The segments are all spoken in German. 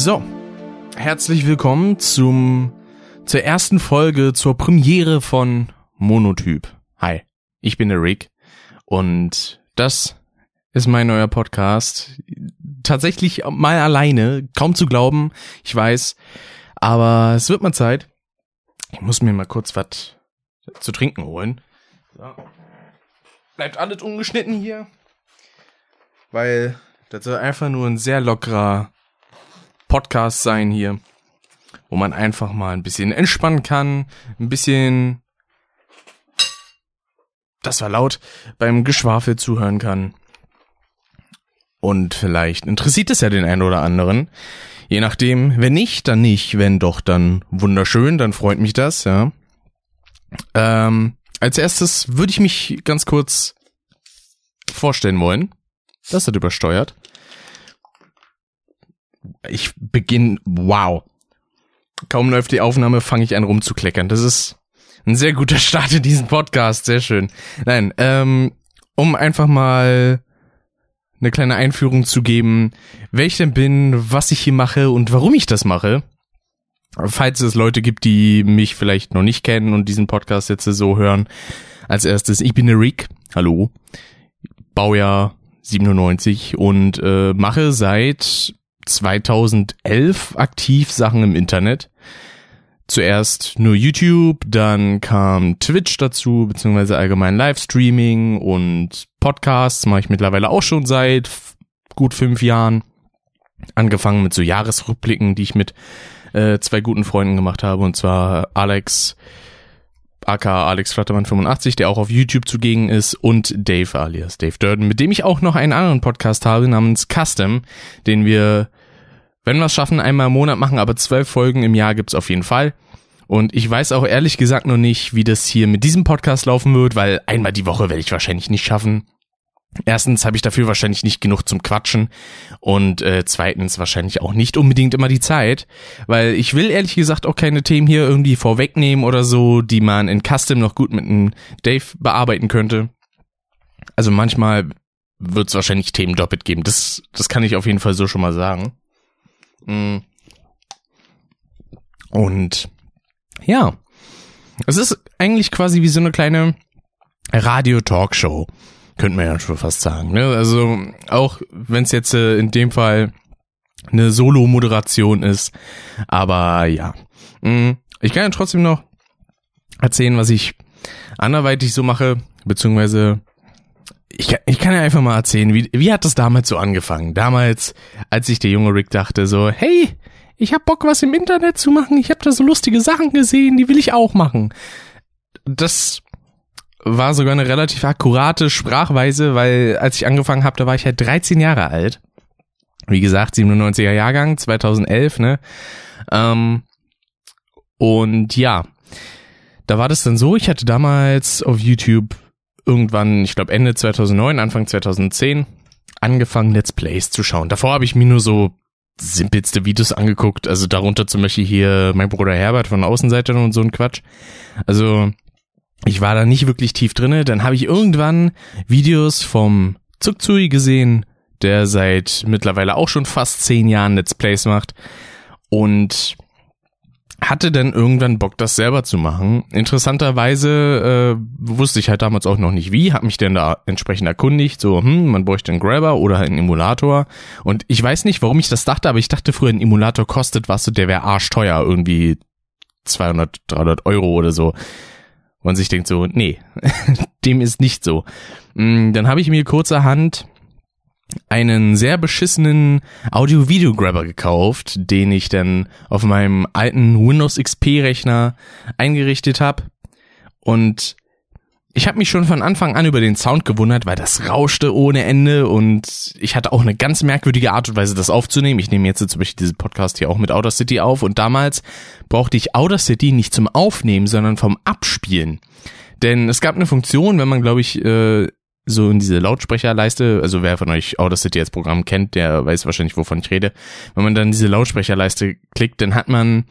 So, herzlich willkommen zum zur ersten Folge zur Premiere von Monotyp. Hi, ich bin der Rick und das ist mein neuer Podcast. Tatsächlich mal alleine, kaum zu glauben, ich weiß, aber es wird mal Zeit. Ich muss mir mal kurz was zu trinken holen. So. Bleibt alles ungeschnitten hier, weil das soll einfach nur ein sehr lockerer Podcast sein hier, wo man einfach mal ein bisschen entspannen kann, ein bisschen, das war laut, beim Geschwafel zuhören kann. Und vielleicht interessiert es ja den einen oder anderen. Je nachdem, wenn nicht, dann nicht. Wenn doch, dann wunderschön, dann freut mich das, ja. Ähm, als erstes würde ich mich ganz kurz vorstellen wollen. Das hat übersteuert ich beginne, wow. Kaum läuft die Aufnahme, fange ich an rumzukleckern. Das ist ein sehr guter Start in diesen Podcast, sehr schön. Nein, ähm, um einfach mal eine kleine Einführung zu geben, wer ich denn bin, was ich hier mache und warum ich das mache. Falls es Leute gibt, die mich vielleicht noch nicht kennen und diesen Podcast jetzt so hören. Als erstes, ich bin der Rick. Hallo. Baujahr 97 und äh, mache seit 2011 aktiv Sachen im Internet. Zuerst nur YouTube, dann kam Twitch dazu, beziehungsweise allgemein Livestreaming und Podcasts mache ich mittlerweile auch schon seit gut fünf Jahren. Angefangen mit so Jahresrückblicken, die ich mit äh, zwei guten Freunden gemacht habe, und zwar Alex aka Alex Flattermann 85, der auch auf YouTube zugegen ist, und Dave alias Dave Durden, mit dem ich auch noch einen anderen Podcast habe namens Custom, den wir wenn wir es schaffen, einmal im Monat machen, aber zwölf Folgen im Jahr gibt's auf jeden Fall. Und ich weiß auch ehrlich gesagt noch nicht, wie das hier mit diesem Podcast laufen wird, weil einmal die Woche werde ich wahrscheinlich nicht schaffen. Erstens habe ich dafür wahrscheinlich nicht genug zum Quatschen und äh, zweitens wahrscheinlich auch nicht unbedingt immer die Zeit, weil ich will ehrlich gesagt auch keine Themen hier irgendwie vorwegnehmen oder so, die man in Custom noch gut mit einem Dave bearbeiten könnte. Also manchmal wird es wahrscheinlich Themen doppelt geben. Das, das kann ich auf jeden Fall so schon mal sagen. Mm. Und ja, es ist eigentlich quasi wie so eine kleine Radio-Talkshow, könnte man ja schon fast sagen. Ne? Also auch wenn es jetzt äh, in dem Fall eine Solo-Moderation ist, aber ja, mm. ich kann ja trotzdem noch erzählen, was ich anderweitig so mache, beziehungsweise ich kann, ich kann ja einfach mal erzählen, wie, wie hat das damals so angefangen? Damals, als sich der junge Rick dachte so, hey, ich hab Bock, was im Internet zu machen, ich hab da so lustige Sachen gesehen, die will ich auch machen. Das war sogar eine relativ akkurate Sprachweise, weil als ich angefangen habe, da war ich halt 13 Jahre alt. Wie gesagt, 97er Jahrgang, 2011, ne? Ähm, und ja, da war das dann so, ich hatte damals auf YouTube irgendwann, ich glaube Ende 2009, Anfang 2010, angefangen Let's Plays zu schauen. Davor habe ich mir nur so simpelste Videos angeguckt, also darunter zum Beispiel hier mein Bruder Herbert von Außenseitern und so ein Quatsch. Also ich war da nicht wirklich tief drinne. Dann habe ich irgendwann Videos vom Zugzui gesehen, der seit mittlerweile auch schon fast zehn Jahren Let's Plays macht. Und hatte dann irgendwann Bock, das selber zu machen. Interessanterweise äh, wusste ich halt damals auch noch nicht wie, habe mich dann da entsprechend erkundigt, so, hm, man bräuchte einen Grabber oder einen Emulator. Und ich weiß nicht, warum ich das dachte, aber ich dachte früher, ein Emulator kostet was, der wäre arschteuer, irgendwie 200, 300 Euro oder so. Und sich denkt so, nee, dem ist nicht so. Hm, dann habe ich mir kurzerhand einen sehr beschissenen Audio-Video-Grabber gekauft, den ich dann auf meinem alten Windows XP-Rechner eingerichtet habe. Und ich habe mich schon von Anfang an über den Sound gewundert, weil das rauschte ohne Ende und ich hatte auch eine ganz merkwürdige Art und Weise, das aufzunehmen. Ich nehme jetzt zum Beispiel diesen Podcast hier auch mit Outer City auf und damals brauchte ich Outer City nicht zum Aufnehmen, sondern vom Abspielen. Denn es gab eine Funktion, wenn man, glaube ich, äh, so in diese Lautsprecherleiste, also wer von euch Audacity als Programm kennt, der weiß wahrscheinlich, wovon ich rede. Wenn man dann diese Lautsprecherleiste klickt, dann hat man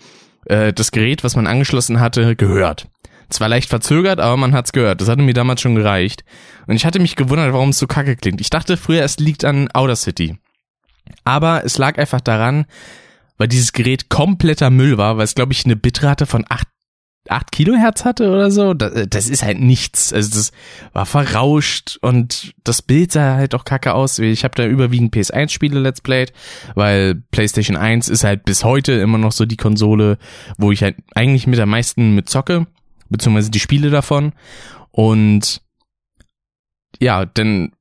äh, das Gerät, was man angeschlossen hatte, gehört. Zwar leicht verzögert, aber man hat's gehört. Das hatte mir damals schon gereicht. Und ich hatte mich gewundert, warum es so kacke klingt. Ich dachte früher, es liegt an Audacity. Aber es lag einfach daran, weil dieses Gerät kompletter Müll war, weil es, glaube ich, eine Bitrate von 8 8 Kilohertz hatte oder so. Das, das ist halt nichts. Also das war verrauscht und das Bild sah halt auch kacke aus. Ich habe da überwiegend PS1-Spiele Let's Played, weil PlayStation 1 ist halt bis heute immer noch so die Konsole, wo ich halt eigentlich mit am meisten mit zocke, beziehungsweise die Spiele davon. Und ja, dann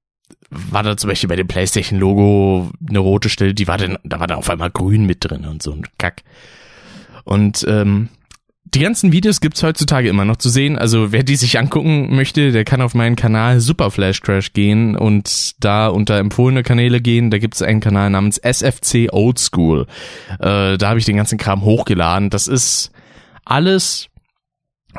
war da zum Beispiel bei dem PlayStation-Logo eine rote Stelle, die war dann, da war dann auf einmal grün mit drin und so ein Kack. Und ähm, die ganzen Videos gibt's heutzutage immer noch zu sehen. Also wer die sich angucken möchte, der kann auf meinen Kanal Super Flash Crash gehen und da unter empfohlene Kanäle gehen. Da gibt's einen Kanal namens SFC Old School. Äh, da habe ich den ganzen Kram hochgeladen. Das ist alles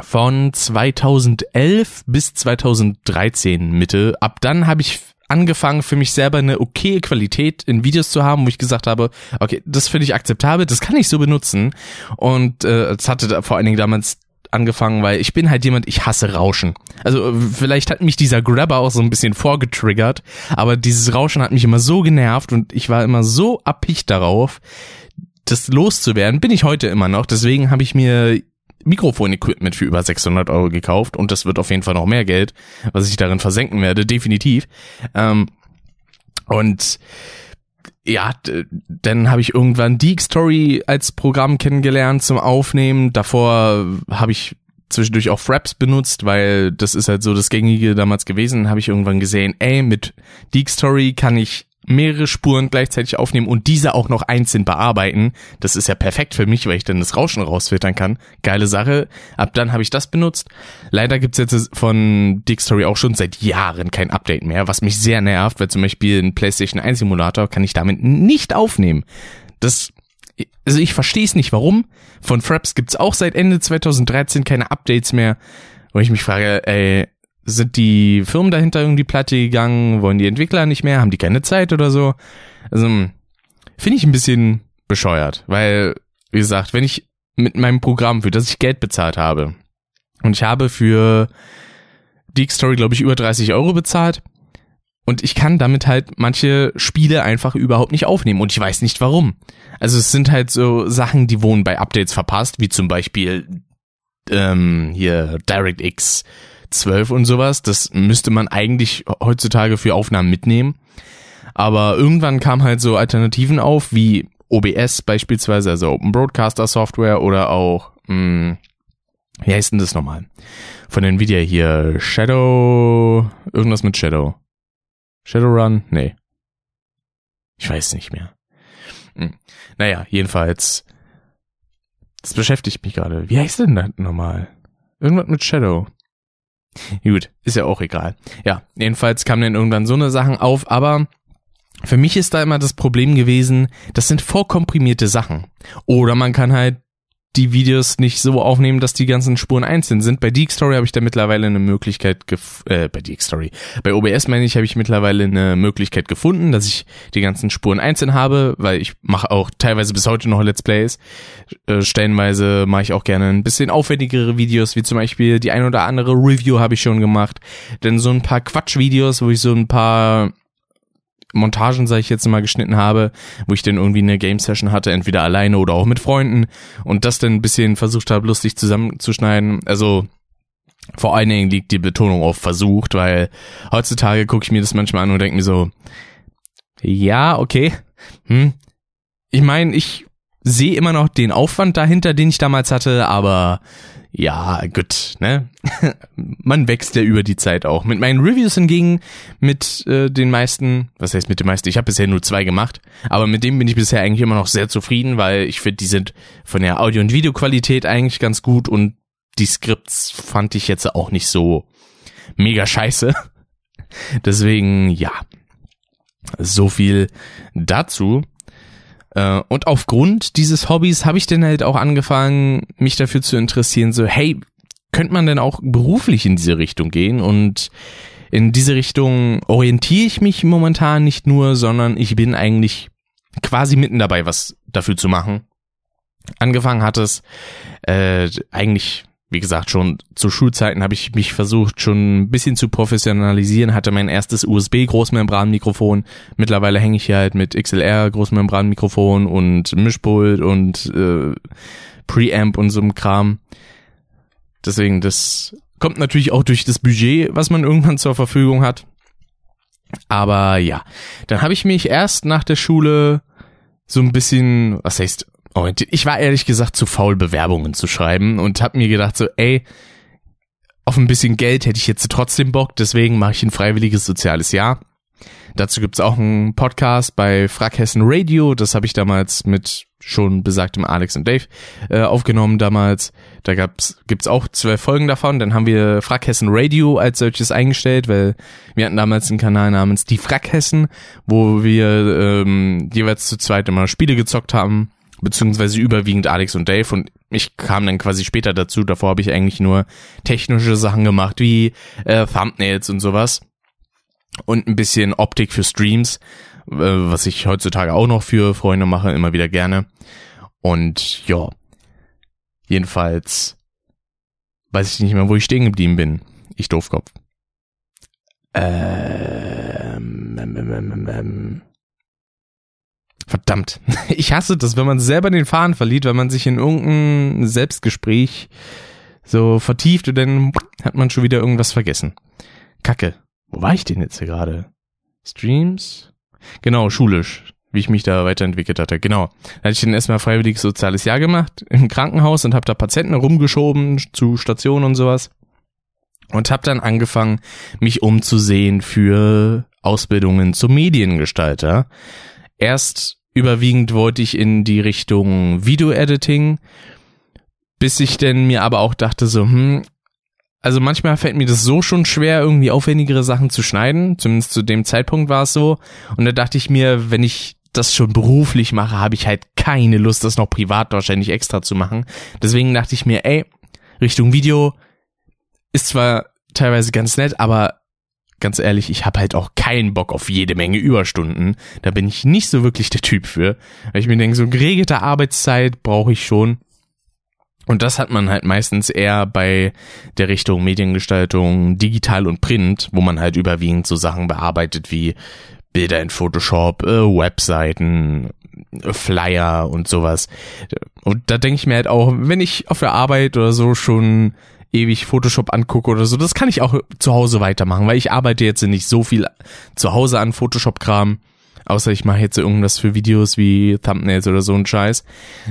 von 2011 bis 2013 Mitte. Ab dann habe ich angefangen, für mich selber eine okay Qualität in Videos zu haben, wo ich gesagt habe, okay, das finde ich akzeptabel, das kann ich so benutzen. Und äh, es hatte vor allen Dingen damals angefangen, weil ich bin halt jemand, ich hasse Rauschen. Also vielleicht hat mich dieser Grabber auch so ein bisschen vorgetriggert, aber dieses Rauschen hat mich immer so genervt und ich war immer so abpicht darauf, das loszuwerden. Bin ich heute immer noch. Deswegen habe ich mir Mikrofon-Equipment für über 600 Euro gekauft und das wird auf jeden Fall noch mehr Geld, was ich darin versenken werde, definitiv. Ähm, und ja, dann habe ich irgendwann Deek Story als Programm kennengelernt zum Aufnehmen. Davor habe ich zwischendurch auch Fraps benutzt, weil das ist halt so das gängige damals gewesen. Habe ich irgendwann gesehen, ey, mit Deek Story kann ich mehrere Spuren gleichzeitig aufnehmen und diese auch noch einzeln bearbeiten. Das ist ja perfekt für mich, weil ich dann das Rauschen rausfiltern kann. Geile Sache. Ab dann habe ich das benutzt. Leider gibt's jetzt von Dick Story auch schon seit Jahren kein Update mehr, was mich sehr nervt, weil zum Beispiel ein PlayStation 1 Simulator kann ich damit nicht aufnehmen. Das also ich verstehe es nicht, warum. Von Fraps gibt's auch seit Ende 2013 keine Updates mehr, wo ich mich frage, ey, sind die Firmen dahinter irgendwie platte gegangen? Wollen die Entwickler nicht mehr? Haben die keine Zeit oder so? Also, finde ich ein bisschen bescheuert, weil, wie gesagt, wenn ich mit meinem Programm, für das ich Geld bezahlt habe, und ich habe für Deek Story, glaube ich, über 30 Euro bezahlt, und ich kann damit halt manche Spiele einfach überhaupt nicht aufnehmen und ich weiß nicht warum. Also es sind halt so Sachen, die wurden bei Updates verpasst, wie zum Beispiel ähm, hier DirectX 12 und sowas. Das müsste man eigentlich heutzutage für Aufnahmen mitnehmen. Aber irgendwann kam halt so Alternativen auf, wie OBS beispielsweise, also Open Broadcaster Software oder auch, mh, hm, wie heißt denn das nochmal? Von Nvidia hier, Shadow, irgendwas mit Shadow. Shadowrun? Nee. Ich weiß nicht mehr. Hm. Naja, jedenfalls, das beschäftigt mich gerade. Wie heißt denn das nochmal? Irgendwas mit Shadow. Gut, ist ja auch egal. Ja, jedenfalls kamen dann irgendwann so eine Sachen auf, aber für mich ist da immer das Problem gewesen, das sind vorkomprimierte Sachen. Oder man kann halt die Videos nicht so aufnehmen, dass die ganzen Spuren einzeln sind. Bei Deek Story habe ich da mittlerweile eine Möglichkeit gef äh, bei Deek Story. Bei OBS meine ich, habe ich mittlerweile eine Möglichkeit gefunden, dass ich die ganzen Spuren einzeln habe, weil ich mache auch teilweise bis heute noch Let's Plays. Äh, stellenweise mache ich auch gerne ein bisschen aufwendigere Videos, wie zum Beispiel die ein oder andere Review habe ich schon gemacht. Denn so ein paar Quatschvideos, wo ich so ein paar Montagen, sag ich jetzt mal, geschnitten habe, wo ich dann irgendwie eine Game-Session hatte, entweder alleine oder auch mit Freunden und das dann ein bisschen versucht habe, lustig zusammenzuschneiden. Also vor allen Dingen liegt die Betonung auf versucht, weil heutzutage gucke ich mir das manchmal an und denke mir so, ja, okay, hm. Ich meine, ich sehe immer noch den Aufwand dahinter, den ich damals hatte, aber ja, gut, ne? Man wächst ja über die Zeit auch. Mit meinen Reviews hingegen, mit äh, den meisten, was heißt mit den meisten? Ich habe bisher nur zwei gemacht, aber mit dem bin ich bisher eigentlich immer noch sehr zufrieden, weil ich finde, die sind von der Audio- und Videoqualität eigentlich ganz gut und die Skripts fand ich jetzt auch nicht so mega scheiße. Deswegen, ja. So viel dazu. Äh, und aufgrund dieses Hobbys habe ich dann halt auch angefangen, mich dafür zu interessieren, so, hey, könnte man denn auch beruflich in diese Richtung gehen? Und in diese Richtung orientiere ich mich momentan nicht nur, sondern ich bin eigentlich quasi mitten dabei, was dafür zu machen. Angefangen hat es äh, eigentlich wie gesagt, schon zu Schulzeiten habe ich mich versucht, schon ein bisschen zu professionalisieren, hatte mein erstes USB-Großmembranmikrofon. Mittlerweile hänge ich hier halt mit XLR Großmembranmikrofon und Mischpult und äh, Preamp und so einem Kram. Deswegen, das kommt natürlich auch durch das Budget, was man irgendwann zur Verfügung hat. Aber ja, dann habe ich mich erst nach der Schule so ein bisschen, was heißt, orientiert. Ich war ehrlich gesagt zu faul, Bewerbungen zu schreiben und habe mir gedacht so, ey, auf ein bisschen Geld hätte ich jetzt trotzdem Bock, deswegen mache ich ein freiwilliges soziales Jahr. Dazu gibt's auch einen Podcast bei Frackhessen Radio, das habe ich damals mit schon besagtem Alex und Dave äh, aufgenommen damals. Da gab's, gibt's auch zwölf Folgen davon. Dann haben wir Frackhessen Radio als solches eingestellt, weil wir hatten damals einen Kanal namens Die Frackhessen, wo wir ähm, jeweils zu zweit immer Spiele gezockt haben, beziehungsweise überwiegend Alex und Dave und ich kam dann quasi später dazu. Davor habe ich eigentlich nur technische Sachen gemacht, wie äh, Thumbnails und sowas und ein bisschen Optik für Streams, äh, was ich heutzutage auch noch für Freunde mache, immer wieder gerne. Und ja, jedenfalls weiß ich nicht mehr, wo ich stehen geblieben bin. Ich Doofkopf. Ähm, ähm, ähm, ähm. Verdammt. Ich hasse das, wenn man selber den Faden verliert, wenn man sich in irgendein Selbstgespräch so vertieft und dann hat man schon wieder irgendwas vergessen. Kacke. Wo war ich denn jetzt hier gerade? Streams? Genau, schulisch, wie ich mich da weiterentwickelt hatte. Genau. Da hatte ich dann erstmal freiwilliges soziales Jahr gemacht im Krankenhaus und habe da Patienten rumgeschoben zu Stationen und sowas. Und habe dann angefangen, mich umzusehen für Ausbildungen zum Mediengestalter. Erst überwiegend wollte ich in die Richtung Video-Editing, bis ich denn mir aber auch dachte so, hm, also manchmal fällt mir das so schon schwer, irgendwie aufwendigere Sachen zu schneiden. Zumindest zu dem Zeitpunkt war es so. Und da dachte ich mir, wenn ich das schon beruflich mache, habe ich halt keine Lust, das noch privat wahrscheinlich extra zu machen. Deswegen dachte ich mir, ey, Richtung Video ist zwar teilweise ganz nett, aber ganz ehrlich, ich habe halt auch keinen Bock auf jede Menge Überstunden. Da bin ich nicht so wirklich der Typ für. Weil ich mir denke, so geregelte Arbeitszeit brauche ich schon. Und das hat man halt meistens eher bei der Richtung Mediengestaltung, digital und print, wo man halt überwiegend so Sachen bearbeitet wie Bilder in Photoshop, äh, Webseiten, äh, Flyer und sowas. Und da denke ich mir halt auch, wenn ich auf der Arbeit oder so schon ewig Photoshop angucke oder so, das kann ich auch zu Hause weitermachen, weil ich arbeite jetzt nicht so viel zu Hause an Photoshop-Kram. Außer ich mache jetzt irgendwas für Videos wie Thumbnails oder so ein Scheiß.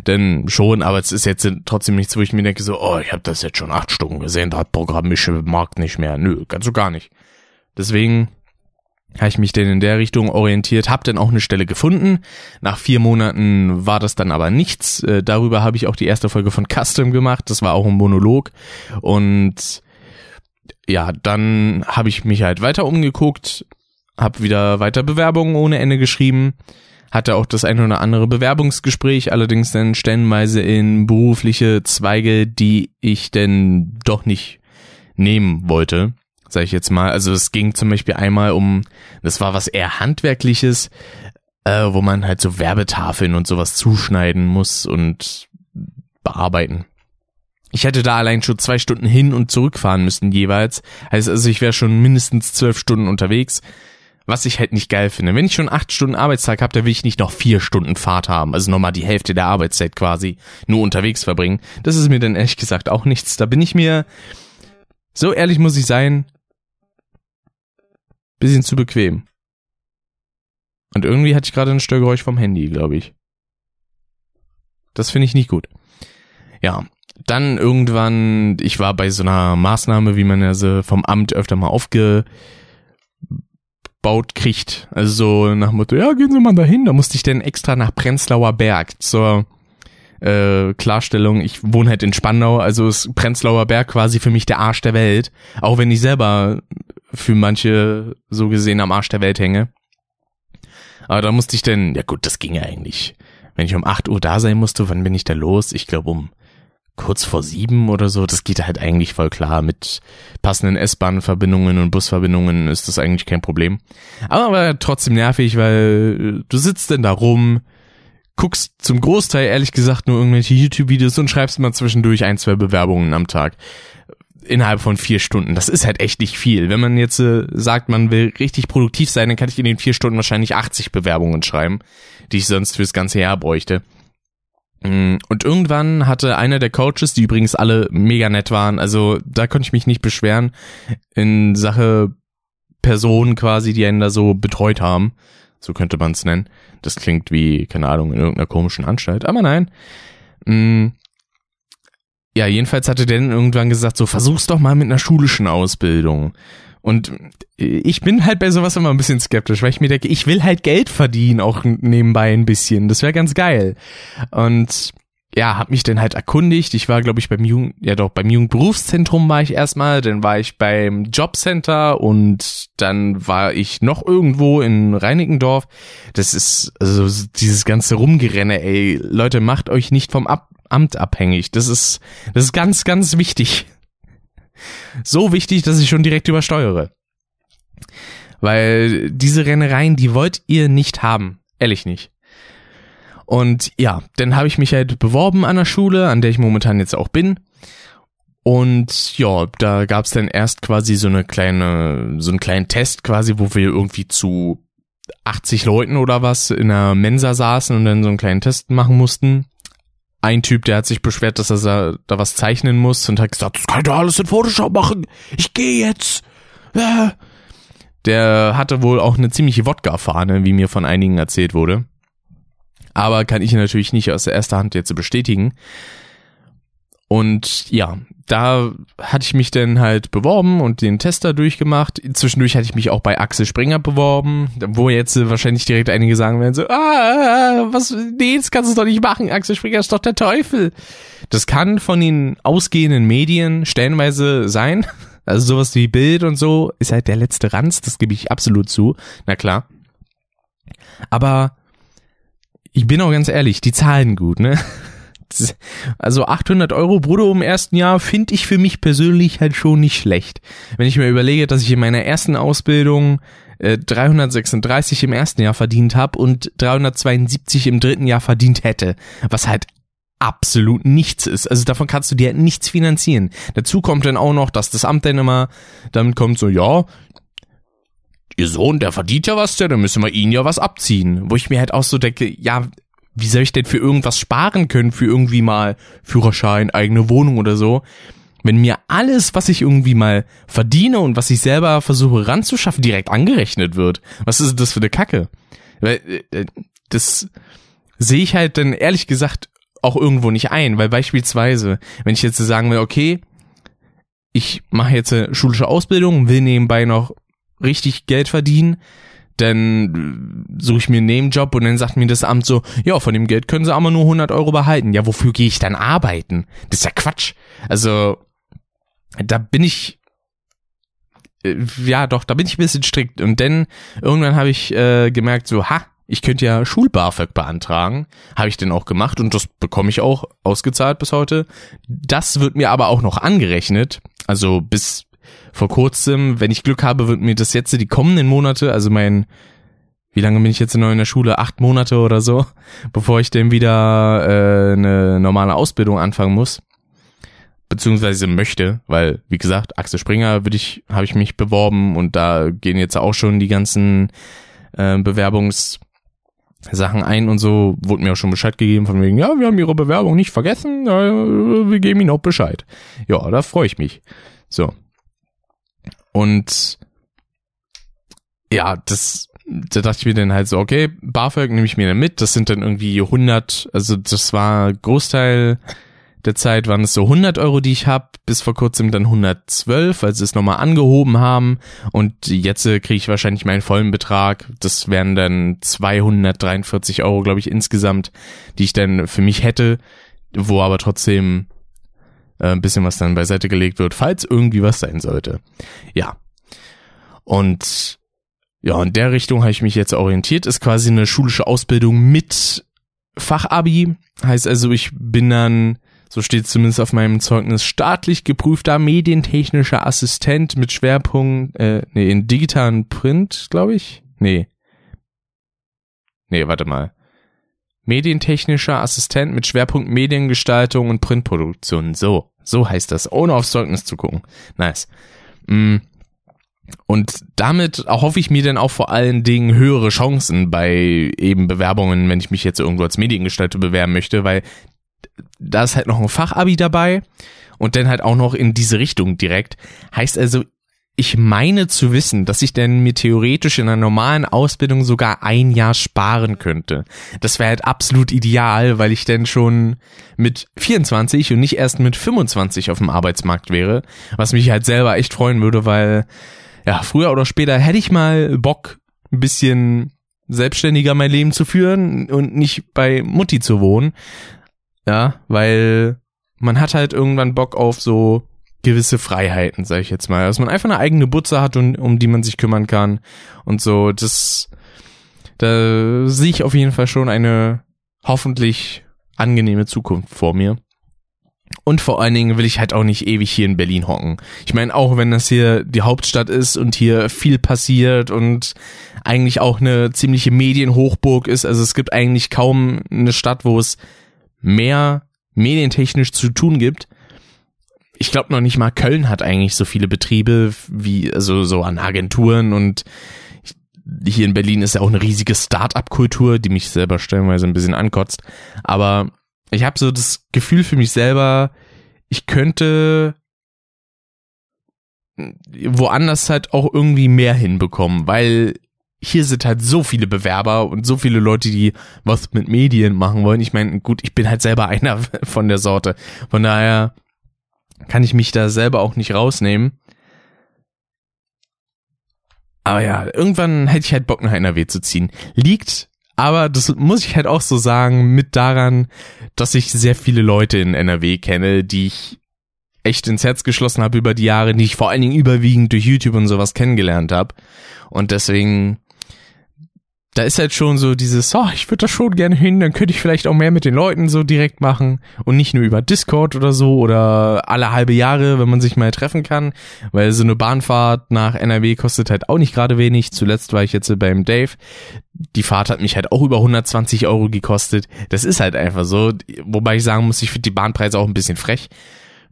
Denn schon, aber es ist jetzt trotzdem nichts, wo ich mir denke so, oh, ich habe das jetzt schon acht Stunden gesehen, da hat Programm mich mag nicht mehr. Nö, ganz so gar nicht. Deswegen habe ich mich denn in der Richtung orientiert, habe dann auch eine Stelle gefunden. Nach vier Monaten war das dann aber nichts. Äh, darüber habe ich auch die erste Folge von Custom gemacht. Das war auch ein Monolog. Und ja, dann habe ich mich halt weiter umgeguckt, hab wieder weiter Bewerbungen ohne Ende geschrieben, hatte auch das ein oder andere Bewerbungsgespräch, allerdings dann stellenweise in berufliche Zweige, die ich denn doch nicht nehmen wollte, sag ich jetzt mal. Also es ging zum Beispiel einmal um, das war was eher handwerkliches, äh, wo man halt so Werbetafeln und sowas zuschneiden muss und bearbeiten. Ich hätte da allein schon zwei Stunden hin und zurückfahren müssen jeweils. Heißt also, ich wäre schon mindestens zwölf Stunden unterwegs was ich halt nicht geil finde. Wenn ich schon acht Stunden Arbeitstag habe, dann will ich nicht noch vier Stunden Fahrt haben. Also nochmal die Hälfte der Arbeitszeit quasi nur unterwegs verbringen. Das ist mir dann ehrlich gesagt auch nichts. Da bin ich mir, so ehrlich muss ich sein, bisschen zu bequem. Und irgendwie hatte ich gerade ein Störgeräusch vom Handy, glaube ich. Das finde ich nicht gut. Ja, dann irgendwann, ich war bei so einer Maßnahme, wie man ja so vom Amt öfter mal aufge aufgebaut kriegt. Also so nach dem Motto, ja, gehen Sie mal dahin. Da musste ich dann extra nach Prenzlauer Berg zur äh, Klarstellung. Ich wohne halt in Spandau, also ist Prenzlauer Berg quasi für mich der Arsch der Welt. Auch wenn ich selber für manche so gesehen am Arsch der Welt hänge. Aber da musste ich dann, ja gut, das ging ja eigentlich. Wenn ich um 8 Uhr da sein musste, wann bin ich da los? Ich glaube um kurz vor sieben oder so. Das geht halt eigentlich voll klar. Mit passenden S-Bahn-Verbindungen und Busverbindungen ist das eigentlich kein Problem. Aber, aber trotzdem nervig, weil du sitzt denn da rum, guckst zum Großteil ehrlich gesagt nur irgendwelche YouTube-Videos und schreibst mal zwischendurch ein, zwei Bewerbungen am Tag. Innerhalb von vier Stunden. Das ist halt echt nicht viel. Wenn man jetzt äh, sagt, man will richtig produktiv sein, dann kann ich in den vier Stunden wahrscheinlich 80 Bewerbungen schreiben, die ich sonst fürs ganze Jahr bräuchte. Mm, und irgendwann hatte einer der Coaches, die übrigens alle mega nett waren, also da konnte ich mich nicht beschweren, in Sache Personen quasi, die einen da so betreut haben, so könnte man es nennen. Das klingt wie, keine Ahnung, in irgendeiner komischen Anstalt, aber nein. Ja, jedenfalls hatte der dann irgendwann gesagt, so versuch's doch mal mit einer schulischen Ausbildung. Und ich bin halt bei sowas immer ein bisschen skeptisch, weil ich mir denke, ich will halt Geld verdienen, auch nebenbei ein bisschen. Das wäre ganz geil. Und ja, hab mich dann halt erkundigt. Ich war, glaube ich, beim Jugend, ja doch, beim Jugendberufszentrum war ich erstmal, dann war ich beim Jobcenter und dann war ich noch irgendwo in Reinickendorf. Das ist, also dieses ganze Rumgerenne, ey, Leute, macht euch nicht vom Ab Amt abhängig. Das ist, das ist ganz, ganz wichtig. So wichtig, dass ich schon direkt übersteuere. Weil diese Rennereien, die wollt ihr nicht haben. Ehrlich nicht. Und ja, dann habe ich mich halt beworben an der Schule, an der ich momentan jetzt auch bin. Und ja, da gab's dann erst quasi so eine kleine, so einen kleinen Test quasi, wo wir irgendwie zu 80 Leuten oder was in der Mensa saßen und dann so einen kleinen Test machen mussten ein Typ, der hat sich beschwert, dass er da was zeichnen muss und hat gesagt, das kann doch alles in Photoshop machen. Ich gehe jetzt. Ja. Der hatte wohl auch eine ziemliche Wodka-Fahne, wie mir von einigen erzählt wurde. Aber kann ich natürlich nicht aus erster Hand jetzt bestätigen. Und ja, da hatte ich mich dann halt beworben und den Tester durchgemacht. Zwischendurch hatte ich mich auch bei Axel Springer beworben, wo jetzt wahrscheinlich direkt einige sagen werden so, ah, was, nee, das kannst du doch nicht machen. Axel Springer ist doch der Teufel. Das kann von den ausgehenden Medien stellenweise sein. Also sowas wie Bild und so ist halt der letzte Ranz, das gebe ich absolut zu. Na klar. Aber ich bin auch ganz ehrlich, die zahlen gut, ne? also 800 Euro brutto im ersten Jahr finde ich für mich persönlich halt schon nicht schlecht. Wenn ich mir überlege, dass ich in meiner ersten Ausbildung äh, 336 im ersten Jahr verdient habe und 372 im dritten Jahr verdient hätte, was halt absolut nichts ist. Also davon kannst du dir nichts finanzieren. Dazu kommt dann auch noch, dass das Amt dann immer damit kommt so, ja, ihr Sohn, der verdient ja was, der, dann müssen wir ihn ja was abziehen. Wo ich mir halt auch so denke, ja, wie soll ich denn für irgendwas sparen können, für irgendwie mal Führerschein, eigene Wohnung oder so, wenn mir alles, was ich irgendwie mal verdiene und was ich selber versuche ranzuschaffen, direkt angerechnet wird. Was ist das für eine Kacke? Weil äh, äh, das sehe ich halt dann ehrlich gesagt auch irgendwo nicht ein, weil beispielsweise, wenn ich jetzt sagen will, okay, ich mache jetzt eine schulische Ausbildung, will nebenbei noch richtig Geld verdienen, dann suche ich mir einen Nebenjob und dann sagt mir das Amt so, ja, von dem Geld können sie aber nur 100 Euro behalten. Ja, wofür gehe ich dann arbeiten? Das ist ja Quatsch. Also, da bin ich, äh, ja doch, da bin ich ein bisschen strikt. Und dann, irgendwann habe ich äh, gemerkt, so, ha, ich könnte ja Schul-BAföG beantragen. Habe ich denn auch gemacht und das bekomme ich auch ausgezahlt bis heute. Das wird mir aber auch noch angerechnet. Also bis vor kurzem, wenn ich Glück habe, wird mir das jetzt die kommenden Monate, also mein, wie lange bin ich jetzt noch in der Schule? Acht Monate oder so, bevor ich dann wieder äh, eine normale Ausbildung anfangen muss. Beziehungsweise möchte, weil, wie gesagt, Axel Springer würde ich, habe ich mich beworben und da gehen jetzt auch schon die ganzen äh, Bewerbungs Sachen ein und so wurde mir auch schon Bescheid gegeben von wegen, ja, wir haben ihre Bewerbung nicht vergessen, äh, wir geben ihnen auch Bescheid. Ja, da freue ich mich. So, und ja, das, da dachte ich mir dann halt so, okay, BAföG nehme ich mir dann mit. Das sind dann irgendwie 100, also das war Großteil der Zeit waren es so 100 Euro, die ich habe, bis vor kurzem dann 112, weil sie es nochmal angehoben haben und jetzt äh, kriege ich wahrscheinlich meinen vollen Betrag. Das wären dann 243 Euro, glaube ich, insgesamt, die ich dann für mich hätte, wo aber trotzdem äh, ein bisschen was dann beiseite gelegt wird, falls irgendwie was sein sollte. Ja. Und ja, in der Richtung habe ich mich jetzt orientiert. Ist quasi eine schulische Ausbildung mit Fachabi. Heißt also, ich bin dann, so steht zumindest auf meinem Zeugnis, staatlich geprüfter medientechnischer Assistent mit Schwerpunkt, äh, nee, in digitalen Print, glaube ich. Nee. Nee, warte mal. Medientechnischer Assistent mit Schwerpunkt Mediengestaltung und Printproduktion. So, so heißt das, ohne aufs Zeugnis zu gucken. Nice. Mm. Und damit hoffe ich mir dann auch vor allen Dingen höhere Chancen bei eben Bewerbungen, wenn ich mich jetzt irgendwo als Mediengestalter bewerben möchte, weil da ist halt noch ein Fachabi dabei und dann halt auch noch in diese Richtung direkt. Heißt also, ich meine zu wissen, dass ich denn mir theoretisch in einer normalen Ausbildung sogar ein Jahr sparen könnte. Das wäre halt absolut ideal, weil ich dann schon mit 24 und nicht erst mit 25 auf dem Arbeitsmarkt wäre, was mich halt selber echt freuen würde, weil ja, früher oder später hätte ich mal Bock, ein bisschen selbstständiger mein Leben zu führen und nicht bei Mutti zu wohnen. Ja, weil man hat halt irgendwann Bock auf so gewisse Freiheiten, sag ich jetzt mal. Dass man einfach eine eigene Butze hat und um die man sich kümmern kann und so. Das, da sehe ich auf jeden Fall schon eine hoffentlich angenehme Zukunft vor mir. Und vor allen Dingen will ich halt auch nicht ewig hier in Berlin hocken. Ich meine, auch wenn das hier die Hauptstadt ist und hier viel passiert und eigentlich auch eine ziemliche Medienhochburg ist, also es gibt eigentlich kaum eine Stadt, wo es mehr medientechnisch zu tun gibt, ich glaube noch nicht mal Köln hat eigentlich so viele Betriebe wie also so an Agenturen und hier in Berlin ist ja auch eine riesige Start-up-Kultur, die mich selber stellenweise ein bisschen ankotzt. Aber ich habe so das Gefühl für mich selber, ich könnte woanders halt auch irgendwie mehr hinbekommen, weil hier sind halt so viele Bewerber und so viele Leute, die was mit Medien machen wollen. Ich meine, gut, ich bin halt selber einer von der Sorte. Von daher kann ich mich da selber auch nicht rausnehmen. Aber ja, irgendwann hätte ich halt Bock nach NRW zu ziehen. Liegt, aber das muss ich halt auch so sagen, mit daran, dass ich sehr viele Leute in NRW kenne, die ich echt ins Herz geschlossen habe über die Jahre, die ich vor allen Dingen überwiegend durch YouTube und sowas kennengelernt habe. Und deswegen da ist halt schon so dieses, oh, ich würde da schon gerne hin, dann könnte ich vielleicht auch mehr mit den Leuten so direkt machen und nicht nur über Discord oder so oder alle halbe Jahre, wenn man sich mal treffen kann, weil so eine Bahnfahrt nach NRW kostet halt auch nicht gerade wenig. Zuletzt war ich jetzt beim Dave. Die Fahrt hat mich halt auch über 120 Euro gekostet. Das ist halt einfach so, wobei ich sagen muss, ich finde die Bahnpreise auch ein bisschen frech.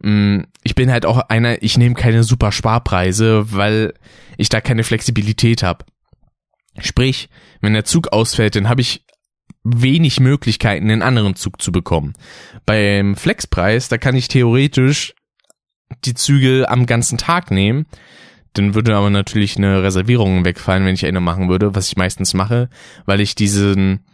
Mm, ich bin halt auch einer, ich nehme keine super Sparpreise, weil ich da keine Flexibilität habe. Sprich, wenn der Zug ausfällt, dann habe ich wenig Möglichkeiten, einen anderen Zug zu bekommen. Beim Flexpreis, da kann ich theoretisch die Züge am ganzen Tag nehmen. Dann würde aber natürlich eine Reservierung wegfallen, wenn ich eine machen würde, was ich meistens mache, weil ich diesen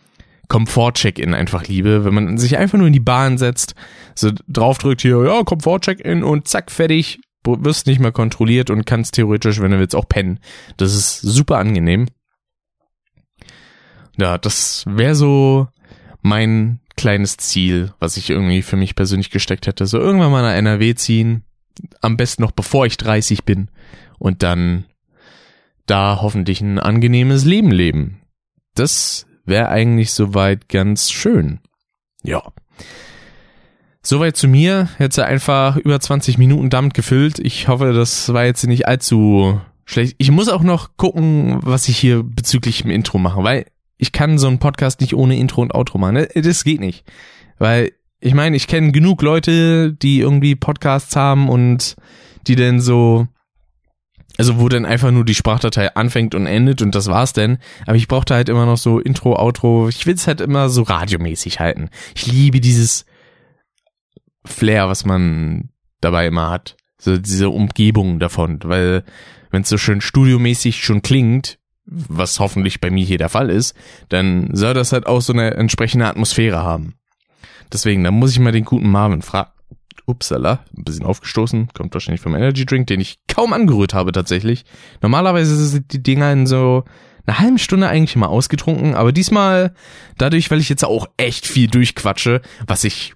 Komfort-Check-In einfach liebe, wenn man sich einfach nur in die Bahn setzt, so draufdrückt hier, ja, Komfort-Check-In und zack, fertig, wirst nicht mehr kontrolliert und kannst theoretisch, wenn du willst, auch pennen. Das ist super angenehm. Ja, das wäre so mein kleines Ziel, was ich irgendwie für mich persönlich gesteckt hätte. So irgendwann mal nach NRW ziehen, am besten noch bevor ich 30 bin und dann da hoffentlich ein angenehmes Leben leben. Das wäre eigentlich soweit ganz schön. Ja. Soweit zu mir. Jetzt einfach über 20 Minuten damit gefüllt. Ich hoffe, das war jetzt nicht allzu schlecht. Ich muss auch noch gucken, was ich hier bezüglich dem Intro mache, weil ich kann so einen Podcast nicht ohne Intro und Outro machen. Ne? Das geht nicht. Weil, ich meine, ich kenne genug Leute, die irgendwie Podcasts haben und die denn so, also wo dann einfach nur die Sprachdatei anfängt und endet und das war's denn. Aber ich brauchte halt immer noch so Intro, Outro. Ich will es halt immer so radiomäßig halten. Ich liebe dieses Flair, was man dabei immer hat. So diese Umgebung davon, weil wenn es so schön studiomäßig schon klingt, was hoffentlich bei mir hier der Fall ist, dann soll das halt auch so eine entsprechende Atmosphäre haben. Deswegen, da muss ich mal den guten Marvin fragen. Upsala, ein bisschen aufgestoßen, kommt wahrscheinlich vom Energy Drink, den ich kaum angerührt habe tatsächlich. Normalerweise sind die Dinger in so einer halben Stunde eigentlich immer ausgetrunken, aber diesmal, dadurch, weil ich jetzt auch echt viel durchquatsche, was ich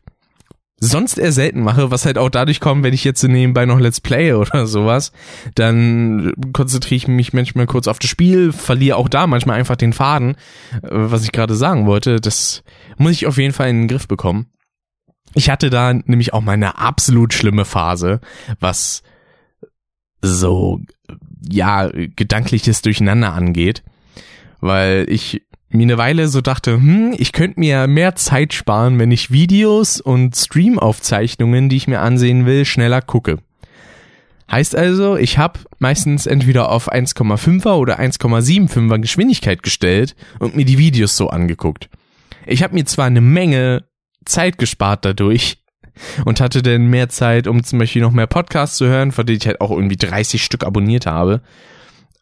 sonst eher selten mache, was halt auch dadurch kommt, wenn ich jetzt nebenbei noch Let's Play oder sowas, dann konzentriere ich mich manchmal kurz auf das Spiel, verliere auch da manchmal einfach den Faden, äh, was ich gerade sagen wollte. Das muss ich auf jeden Fall in den Griff bekommen. Ich hatte da nämlich auch mal eine absolut schlimme Phase, was so, ja, gedankliches Durcheinander angeht, weil ich mir eine Weile so dachte, hm, ich könnte mir mehr Zeit sparen, wenn ich Videos und Streamaufzeichnungen, die ich mir ansehen will, schneller gucke. Heißt also, ich habe meistens entweder auf 1,5er oder 1,75er Geschwindigkeit gestellt und mir die Videos so angeguckt. Ich habe mir zwar eine Menge Zeit gespart dadurch und hatte dann mehr Zeit, um zum Beispiel noch mehr Podcasts zu hören, von denen ich halt auch irgendwie 30 Stück abonniert habe.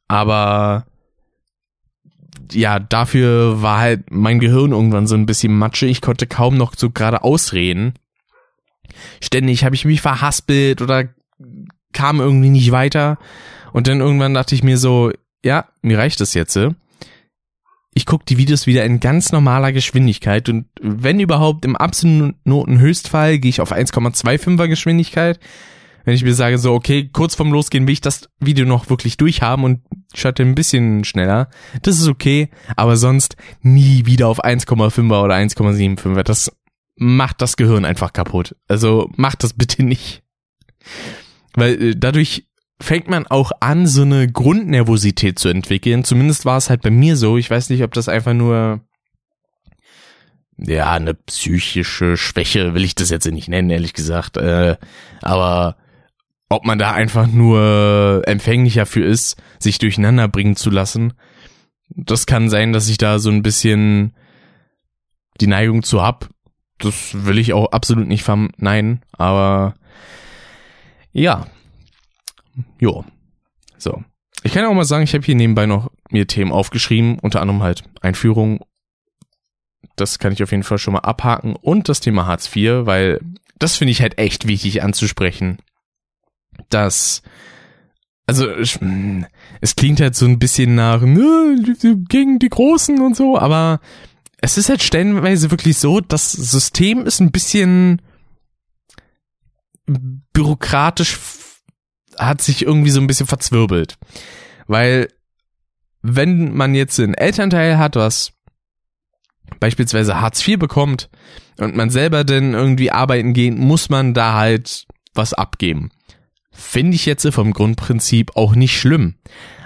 Aber ja, dafür war halt mein Gehirn irgendwann so ein bisschen Matsche. Ich konnte kaum noch so gerade ausreden. Ständig habe ich mich verhaspelt oder kam irgendwie nicht weiter. Und dann irgendwann dachte ich mir so, ja, mir reicht das jetzt. Ich gucke die Videos wieder in ganz normaler Geschwindigkeit und wenn überhaupt im absoluten Höchstfall gehe ich auf 1,25er Geschwindigkeit. Wenn ich mir sage so, okay, kurz vorm Losgehen will ich das Video noch wirklich durchhaben und schalte ein bisschen schneller. Das ist okay, aber sonst nie wieder auf 1,5er oder 1,75er. Das macht das Gehirn einfach kaputt. Also macht das bitte nicht. Weil äh, dadurch fängt man auch an, so eine Grundnervosität zu entwickeln. Zumindest war es halt bei mir so. Ich weiß nicht, ob das einfach nur ja, eine psychische Schwäche will ich das jetzt nicht nennen, ehrlich gesagt. Äh, aber ob man da einfach nur empfänglicher für ist, sich durcheinander bringen zu lassen, das kann sein, dass ich da so ein bisschen die Neigung zu hab. Das will ich auch absolut nicht verneinen, aber ja. Jo. So. Ich kann auch mal sagen, ich habe hier nebenbei noch mir Themen aufgeschrieben, unter anderem halt Einführung. Das kann ich auf jeden Fall schon mal abhaken. Und das Thema Hartz IV, weil das finde ich halt echt wichtig anzusprechen. Dass, also, es klingt halt so ein bisschen nach, ne, gegen die Großen und so, aber es ist halt stellenweise wirklich so, das System ist ein bisschen bürokratisch hat sich irgendwie so ein bisschen verzwirbelt. Weil wenn man jetzt einen Elternteil hat, was beispielsweise Hartz IV bekommt und man selber denn irgendwie arbeiten geht, muss man da halt was abgeben. Finde ich jetzt vom Grundprinzip auch nicht schlimm.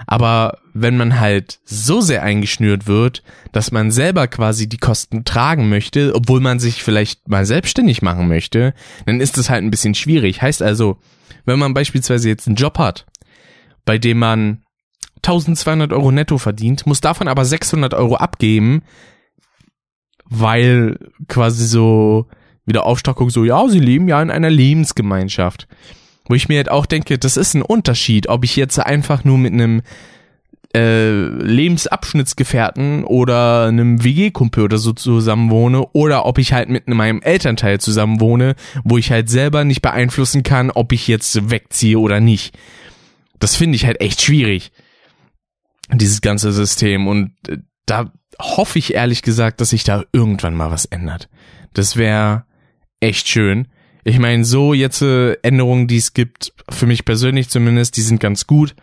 Aber wenn man halt so sehr eingeschnürt wird, dass man selber quasi die Kosten tragen möchte, obwohl man sich vielleicht mal selbstständig machen möchte, dann ist das halt ein bisschen schwierig. Heißt also, wenn man beispielsweise jetzt einen Job hat, bei dem man 1200 Euro netto verdient, muss davon aber 600 Euro abgeben, weil quasi so wieder Aufstockung so, ja, sie leben ja in einer Lebensgemeinschaft. Wo ich mir halt auch denke, das ist ein Unterschied, ob ich jetzt einfach nur mit einem äh, Lebensabschnittsgefährten oder einem WG-Kumpel oder so zusammen wohne oder ob ich halt mit meinem Elternteil zusammen wohne, wo ich halt selber nicht beeinflussen kann, ob ich jetzt wegziehe oder nicht. Das finde ich halt echt schwierig, dieses ganze System. Und äh, da hoffe ich ehrlich gesagt, dass sich da irgendwann mal was ändert. Das wäre echt schön. Ich meine, so jetzt äh, Änderungen, die es gibt, für mich persönlich zumindest, die sind ganz gut.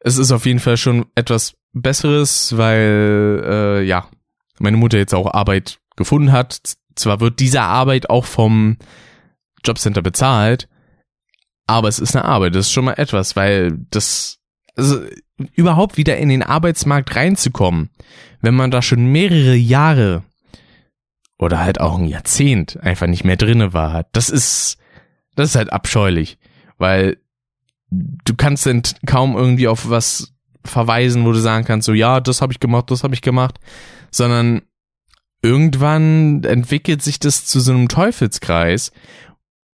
Es ist auf jeden Fall schon etwas Besseres, weil äh, ja, meine Mutter jetzt auch Arbeit gefunden hat. Zwar wird diese Arbeit auch vom Jobcenter bezahlt, aber es ist eine Arbeit. Das ist schon mal etwas, weil das also überhaupt wieder in den Arbeitsmarkt reinzukommen, wenn man da schon mehrere Jahre oder halt auch ein Jahrzehnt einfach nicht mehr drinne war. Das ist, das ist halt abscheulich, weil du kannst dann kaum irgendwie auf was verweisen, wo du sagen kannst, so ja, das habe ich gemacht, das habe ich gemacht, sondern irgendwann entwickelt sich das zu so einem Teufelskreis,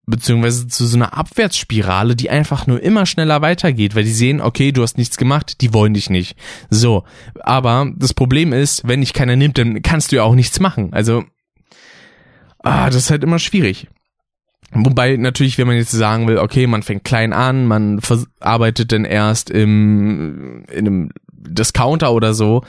beziehungsweise zu so einer Abwärtsspirale, die einfach nur immer schneller weitergeht, weil die sehen, okay, du hast nichts gemacht, die wollen dich nicht. So, aber das Problem ist, wenn dich keiner nimmt, dann kannst du ja auch nichts machen. Also ah, das ist halt immer schwierig. Wobei natürlich, wenn man jetzt sagen will, okay, man fängt klein an, man arbeitet dann erst im, in einem Discounter oder so.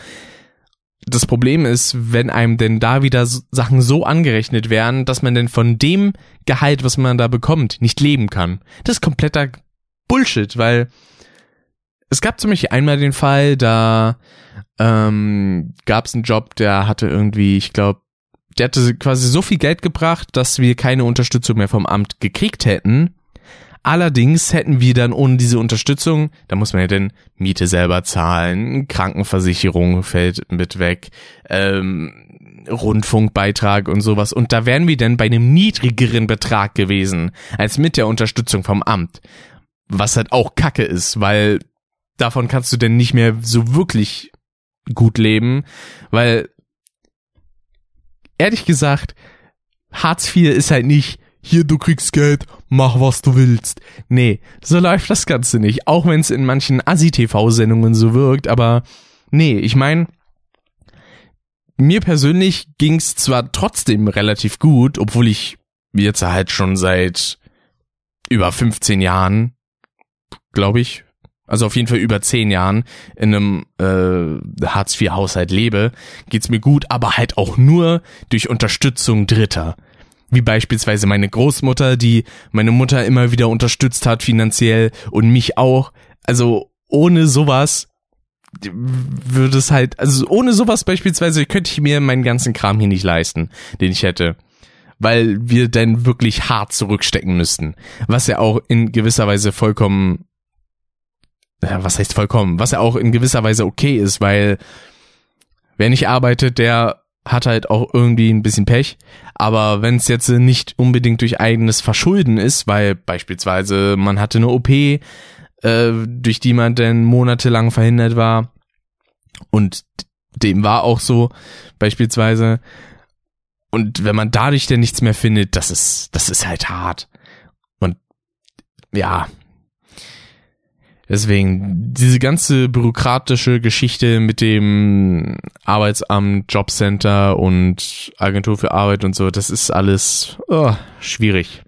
Das Problem ist, wenn einem denn da wieder Sachen so angerechnet werden, dass man denn von dem Gehalt, was man da bekommt, nicht leben kann. Das ist kompletter Bullshit, weil es gab zum Beispiel einmal den Fall, da ähm, gab es einen Job, der hatte irgendwie, ich glaube, der hatte quasi so viel Geld gebracht, dass wir keine Unterstützung mehr vom Amt gekriegt hätten. Allerdings hätten wir dann ohne diese Unterstützung, da muss man ja dann Miete selber zahlen, Krankenversicherung fällt mit weg, ähm, Rundfunkbeitrag und sowas. Und da wären wir dann bei einem niedrigeren Betrag gewesen, als mit der Unterstützung vom Amt. Was halt auch Kacke ist, weil davon kannst du denn nicht mehr so wirklich gut leben, weil ehrlich gesagt, Hartz IV ist halt nicht, hier du kriegst Geld, mach was du willst. Nee, so läuft das Ganze nicht, auch wenn es in manchen Assi-TV-Sendungen so wirkt, aber nee, ich meine, mir persönlich ging's zwar trotzdem relativ gut, obwohl ich jetzt halt schon seit über 15 Jahren, glaube ich, also auf jeden Fall über zehn Jahren in einem äh, Hartz-IV-Haushalt lebe, geht's mir gut, aber halt auch nur durch Unterstützung Dritter. Wie beispielsweise meine Großmutter, die meine Mutter immer wieder unterstützt hat finanziell und mich auch. Also ohne sowas würde es halt, also ohne sowas beispielsweise könnte ich mir meinen ganzen Kram hier nicht leisten, den ich hätte. Weil wir dann wirklich hart zurückstecken müssten. Was ja auch in gewisser Weise vollkommen ja, was heißt vollkommen, was ja auch in gewisser Weise okay ist, weil wer nicht arbeitet, der hat halt auch irgendwie ein bisschen Pech. Aber wenn es jetzt nicht unbedingt durch eigenes Verschulden ist, weil beispielsweise man hatte eine OP, äh, durch die man dann monatelang verhindert war und dem war auch so beispielsweise. Und wenn man dadurch denn nichts mehr findet, das ist, das ist halt hart. Und ja, Deswegen, diese ganze bürokratische Geschichte mit dem Arbeitsamt, Jobcenter und Agentur für Arbeit und so, das ist alles oh, schwierig.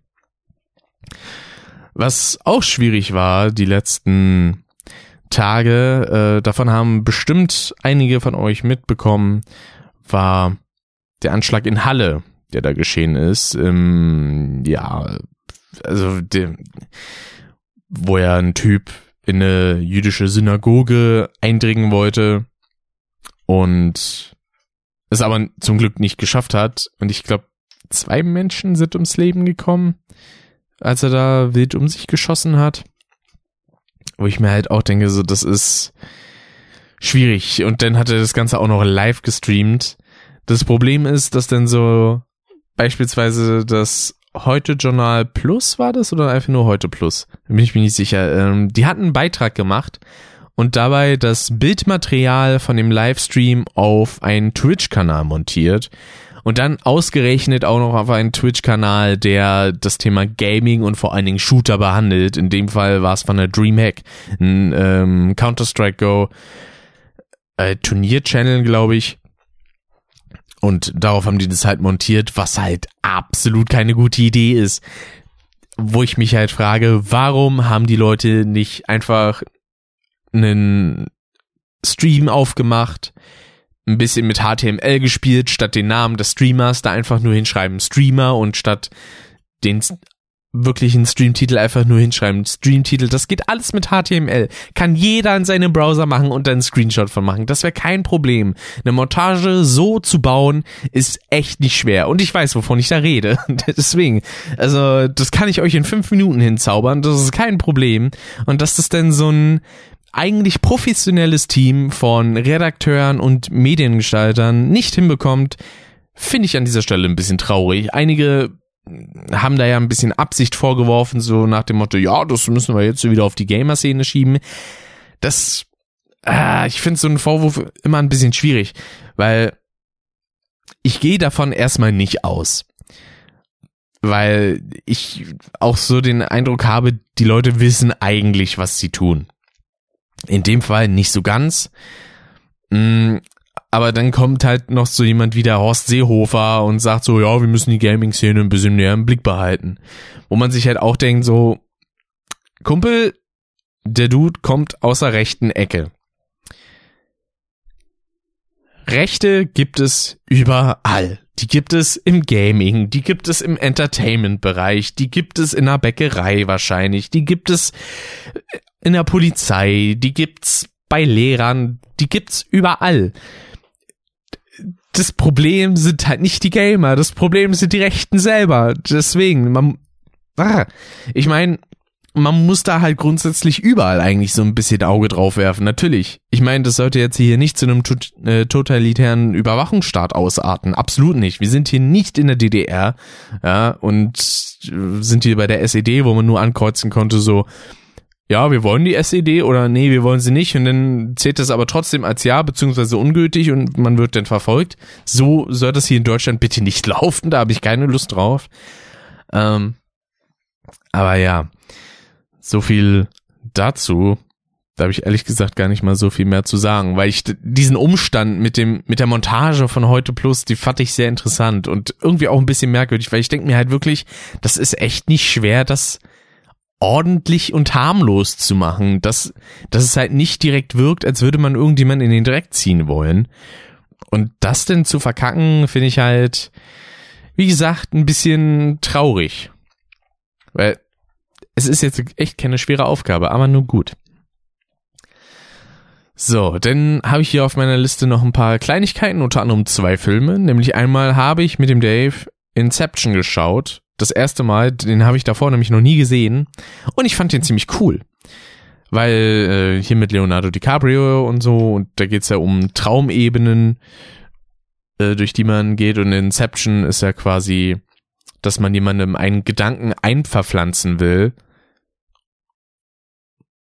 Was auch schwierig war, die letzten Tage, äh, davon haben bestimmt einige von euch mitbekommen, war der Anschlag in Halle, der da geschehen ist. Ähm, ja, also der, wo ja ein Typ in eine jüdische Synagoge eindringen wollte und es aber zum Glück nicht geschafft hat. Und ich glaube, zwei Menschen sind ums Leben gekommen, als er da wild um sich geschossen hat. Wo ich mir halt auch denke, so, das ist schwierig. Und dann hat er das Ganze auch noch live gestreamt. Das Problem ist, dass dann so beispielsweise das Heute Journal Plus war das oder einfach nur Heute Plus? bin ich mir nicht sicher. Ähm, die hatten einen Beitrag gemacht und dabei das Bildmaterial von dem Livestream auf einen Twitch-Kanal montiert und dann ausgerechnet auch noch auf einen Twitch-Kanal, der das Thema Gaming und vor allen Dingen Shooter behandelt. In dem Fall war es von der Dreamhack, ein ähm, Counter-Strike Go äh, Turnier-Channel, glaube ich. Und darauf haben die das halt montiert, was halt absolut keine gute Idee ist. Wo ich mich halt frage, warum haben die Leute nicht einfach einen Stream aufgemacht, ein bisschen mit HTML gespielt, statt den Namen des Streamers da einfach nur hinschreiben Streamer und statt den wirklich einen Streamtitel einfach nur hinschreiben. Streamtitel, das geht alles mit HTML. Kann jeder in seinem Browser machen und dann einen Screenshot von machen. Das wäre kein Problem. Eine Montage so zu bauen, ist echt nicht schwer. Und ich weiß, wovon ich da rede. Deswegen, also, das kann ich euch in fünf Minuten hinzaubern. Das ist kein Problem. Und dass das denn so ein eigentlich professionelles Team von Redakteuren und Mediengestaltern nicht hinbekommt, finde ich an dieser Stelle ein bisschen traurig. Einige haben da ja ein bisschen Absicht vorgeworfen, so nach dem Motto, ja, das müssen wir jetzt wieder auf die Gamer-Szene schieben. Das, äh, ich finde so einen Vorwurf immer ein bisschen schwierig, weil ich gehe davon erstmal nicht aus. Weil ich auch so den Eindruck habe, die Leute wissen eigentlich, was sie tun. In dem Fall nicht so ganz. Aber dann kommt halt noch so jemand wie der Horst Seehofer und sagt so, ja, wir müssen die Gaming-Szene ein bisschen näher im Blick behalten. Wo man sich halt auch denkt so, Kumpel, der Dude kommt aus der rechten Ecke. Rechte gibt es überall. Die gibt es im Gaming, die gibt es im Entertainment-Bereich, die gibt es in der Bäckerei wahrscheinlich, die gibt es in der Polizei, die gibt's bei Lehrern, die gibt's überall das Problem sind halt nicht die Gamer, das Problem sind die Rechten selber. Deswegen, man, ah, ich meine, man muss da halt grundsätzlich überall eigentlich so ein bisschen Auge drauf werfen. Natürlich. Ich meine, das sollte jetzt hier nicht zu einem äh, totalitären Überwachungsstaat ausarten. Absolut nicht. Wir sind hier nicht in der DDR, ja, und sind hier bei der SED, wo man nur ankreuzen konnte, so, ja, wir wollen die SED oder nee, wir wollen sie nicht und dann zählt das aber trotzdem als ja beziehungsweise ungültig und man wird dann verfolgt. So soll das hier in Deutschland bitte nicht laufen, da habe ich keine Lust drauf. Ähm, aber ja, so viel dazu. Da habe ich ehrlich gesagt gar nicht mal so viel mehr zu sagen, weil ich diesen Umstand mit dem mit der Montage von heute plus, die fand ich sehr interessant und irgendwie auch ein bisschen merkwürdig, weil ich denke mir halt wirklich, das ist echt nicht schwer, das ordentlich und harmlos zu machen, dass, dass es halt nicht direkt wirkt, als würde man irgendjemand in den Dreck ziehen wollen. Und das denn zu verkacken, finde ich halt, wie gesagt, ein bisschen traurig. Weil es ist jetzt echt keine schwere Aufgabe, aber nur gut. So, dann habe ich hier auf meiner Liste noch ein paar Kleinigkeiten, unter anderem zwei Filme. Nämlich einmal habe ich mit dem Dave Inception geschaut das erste Mal, den habe ich davor nämlich noch nie gesehen und ich fand den ziemlich cool. Weil äh, hier mit Leonardo DiCaprio und so, und da geht's ja um Traumebenen, äh, durch die man geht und Inception ist ja quasi, dass man jemandem einen Gedanken einverpflanzen will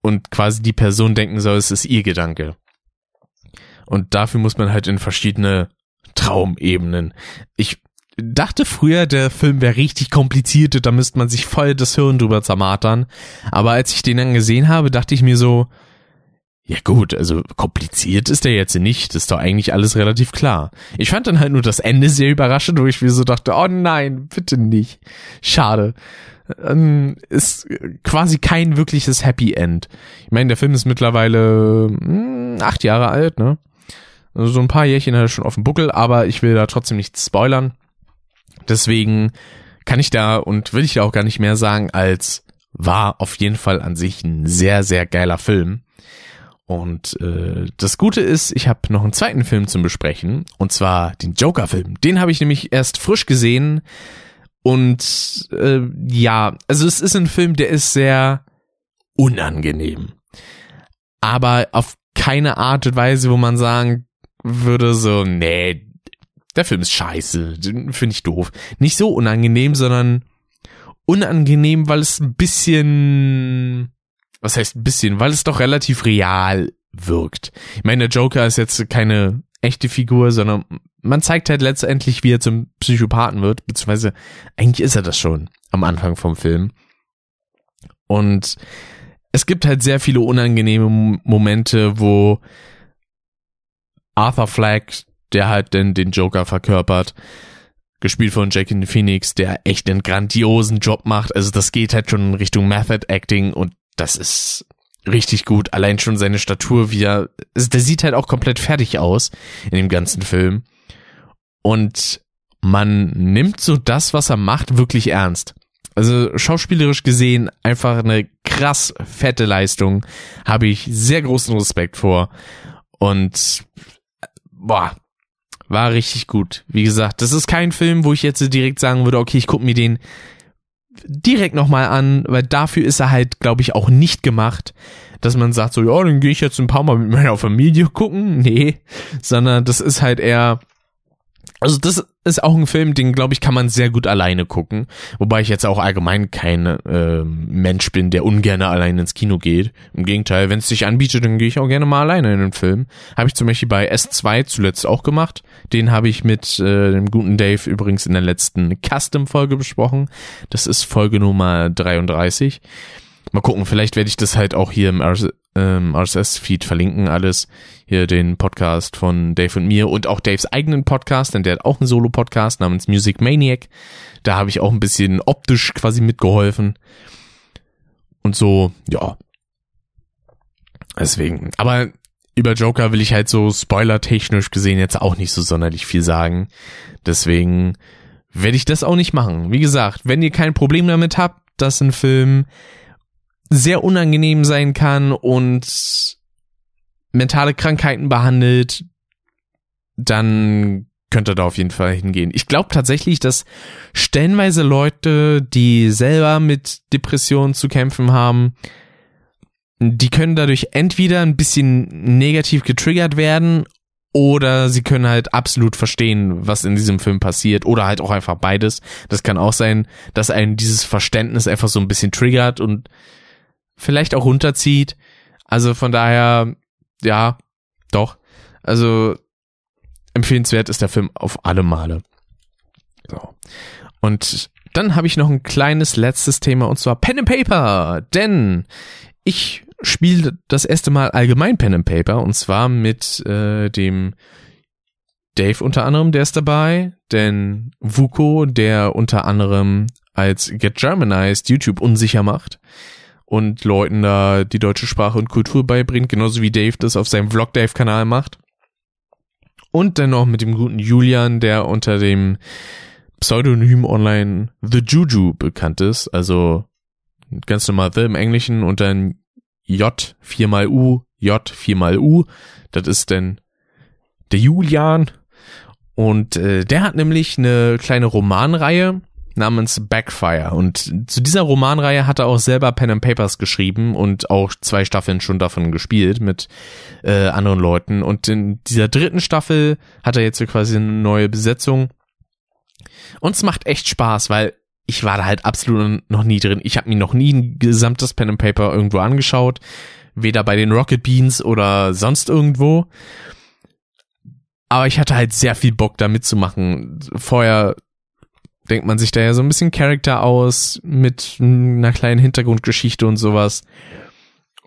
und quasi die Person denken soll, es ist ihr Gedanke. Und dafür muss man halt in verschiedene Traumebenen. Ich dachte früher, der Film wäre richtig kompliziert, da müsste man sich voll das Hirn drüber zermatern. Aber als ich den dann gesehen habe, dachte ich mir so, ja gut, also kompliziert ist der jetzt nicht, das ist doch eigentlich alles relativ klar. Ich fand dann halt nur das Ende sehr überraschend, wo ich mir so dachte, oh nein, bitte nicht. Schade. Ähm, ist quasi kein wirkliches Happy End. Ich meine, der Film ist mittlerweile mh, hm, acht Jahre alt, ne? Also so ein paar Jährchen hat er schon auf dem Buckel, aber ich will da trotzdem nichts spoilern. Deswegen kann ich da und will ich da auch gar nicht mehr sagen, als war auf jeden Fall an sich ein sehr, sehr geiler Film. Und äh, das Gute ist, ich habe noch einen zweiten Film zum Besprechen, und zwar den Joker-Film. Den habe ich nämlich erst frisch gesehen. Und äh, ja, also es ist ein Film, der ist sehr unangenehm. Aber auf keine Art und Weise, wo man sagen würde, so, nee, der Film ist scheiße, finde ich doof. Nicht so unangenehm, sondern unangenehm, weil es ein bisschen, was heißt ein bisschen, weil es doch relativ real wirkt. Ich meine, der Joker ist jetzt keine echte Figur, sondern man zeigt halt letztendlich, wie er zum Psychopathen wird, beziehungsweise eigentlich ist er das schon am Anfang vom Film. Und es gibt halt sehr viele unangenehme Momente, wo Arthur Fleck der halt denn den Joker verkörpert. Gespielt von Jackie Phoenix, der echt einen grandiosen Job macht. Also das geht halt schon in Richtung Method Acting und das ist richtig gut. Allein schon seine Statur, wie er, also der sieht halt auch komplett fertig aus in dem ganzen Film. Und man nimmt so das, was er macht, wirklich ernst. Also schauspielerisch gesehen einfach eine krass fette Leistung. Habe ich sehr großen Respekt vor. Und boah, war richtig gut. Wie gesagt, das ist kein Film, wo ich jetzt direkt sagen würde, okay, ich gucke mir den direkt nochmal an, weil dafür ist er halt, glaube ich, auch nicht gemacht, dass man sagt so, ja, dann gehe ich jetzt ein paar Mal mit meiner Familie gucken. Nee, sondern das ist halt eher also das ist auch ein Film, den glaube ich kann man sehr gut alleine gucken, wobei ich jetzt auch allgemein kein äh, Mensch bin, der ungern allein ins Kino geht. Im Gegenteil, wenn es sich anbietet, dann gehe ich auch gerne mal alleine in den Film. Habe ich zum Beispiel bei S2 zuletzt auch gemacht. Den habe ich mit äh, dem guten Dave übrigens in der letzten Custom-Folge besprochen. Das ist Folge Nummer 33. Mal gucken, vielleicht werde ich das halt auch hier im ähm, RSS-Feed verlinken, alles. Hier den Podcast von Dave und mir und auch Daves eigenen Podcast, denn der hat auch einen Solo-Podcast namens Music Maniac. Da habe ich auch ein bisschen optisch quasi mitgeholfen. Und so, ja. Deswegen. Aber über Joker will ich halt so spoiler-technisch gesehen jetzt auch nicht so sonderlich viel sagen. Deswegen werde ich das auch nicht machen. Wie gesagt, wenn ihr kein Problem damit habt, dass ein Film sehr unangenehm sein kann und mentale Krankheiten behandelt, dann könnte da auf jeden Fall hingehen. Ich glaube tatsächlich, dass stellenweise Leute, die selber mit Depressionen zu kämpfen haben, die können dadurch entweder ein bisschen negativ getriggert werden oder sie können halt absolut verstehen, was in diesem Film passiert oder halt auch einfach beides. Das kann auch sein, dass einen dieses Verständnis einfach so ein bisschen triggert und vielleicht auch runterzieht. Also von daher, ja, doch. Also empfehlenswert ist der Film auf alle Male. So. Und dann habe ich noch ein kleines letztes Thema und zwar Pen and Paper, denn ich spiele das erste Mal allgemein Pen and Paper und zwar mit äh, dem Dave unter anderem, der ist dabei, denn Vuko, der unter anderem als Get Germanized YouTube unsicher macht und Leuten da die deutsche Sprache und Kultur beibringt, genauso wie Dave das auf seinem Vlog Dave Kanal macht. Und dann noch mit dem guten Julian, der unter dem Pseudonym online The Juju bekannt ist, also ganz normal The im Englischen und dann J viermal U, J viermal U. Das ist denn der Julian. Und äh, der hat nämlich eine kleine Romanreihe namens Backfire. Und zu dieser Romanreihe hat er auch selber Pen and Papers geschrieben und auch zwei Staffeln schon davon gespielt mit äh, anderen Leuten. Und in dieser dritten Staffel hat er jetzt quasi eine neue Besetzung. Und es macht echt Spaß, weil ich war da halt absolut noch nie drin. Ich habe mir noch nie ein gesamtes Pen and Paper irgendwo angeschaut, weder bei den Rocket Beans oder sonst irgendwo. Aber ich hatte halt sehr viel Bock da mitzumachen. Vorher denkt man sich da ja so ein bisschen Charakter aus mit einer kleinen Hintergrundgeschichte und sowas.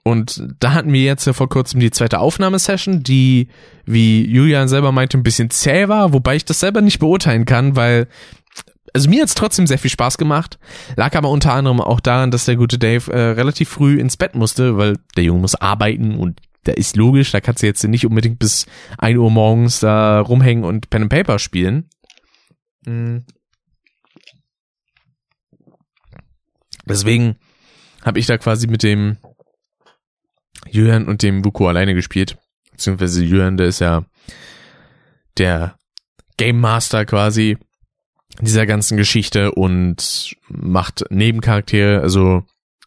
Und da hatten wir jetzt ja vor kurzem die zweite Aufnahmesession, die, wie Julian selber meinte, ein bisschen zäh war, wobei ich das selber nicht beurteilen kann, weil also mir hat's trotzdem sehr viel Spaß gemacht. Lag aber unter anderem auch daran, dass der gute Dave äh, relativ früh ins Bett musste, weil der Junge muss arbeiten und da ist logisch, da kannst du jetzt nicht unbedingt bis ein Uhr morgens da rumhängen und Pen and Paper spielen. Mhm. Deswegen habe ich da quasi mit dem Jürgen und dem Buko alleine gespielt. Beziehungsweise Jürgen, der ist ja der Game Master quasi dieser ganzen Geschichte und macht Nebencharaktere, also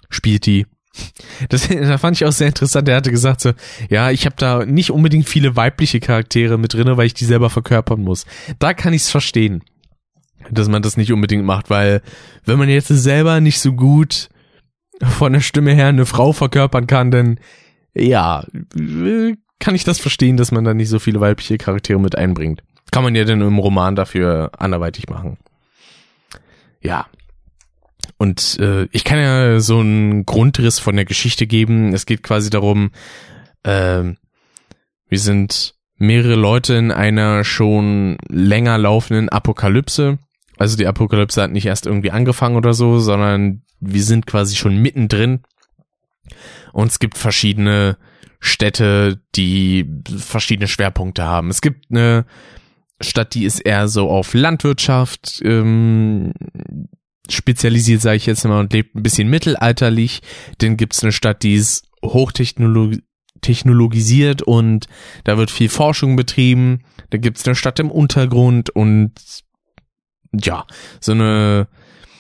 spielt die. Das, da fand ich auch sehr interessant. Er hatte gesagt so, ja, ich habe da nicht unbedingt viele weibliche Charaktere mit drinne, weil ich die selber verkörpern muss. Da kann ich es verstehen, dass man das nicht unbedingt macht, weil wenn man jetzt selber nicht so gut von der Stimme her eine Frau verkörpern kann, dann ja, kann ich das verstehen, dass man da nicht so viele weibliche Charaktere mit einbringt. Kann man ja dann im Roman dafür anderweitig machen. Ja. Und äh, ich kann ja so einen Grundriss von der Geschichte geben. Es geht quasi darum, äh, wir sind mehrere Leute in einer schon länger laufenden Apokalypse. Also die Apokalypse hat nicht erst irgendwie angefangen oder so, sondern wir sind quasi schon mittendrin. Und es gibt verschiedene Städte, die verschiedene Schwerpunkte haben. Es gibt eine Stadt, die ist eher so auf Landwirtschaft ähm, spezialisiert, sage ich jetzt mal, und lebt ein bisschen mittelalterlich. Dann gibt's eine Stadt, die ist hochtechnologisiert und da wird viel Forschung betrieben. Da gibt's eine Stadt im Untergrund und ja, so eine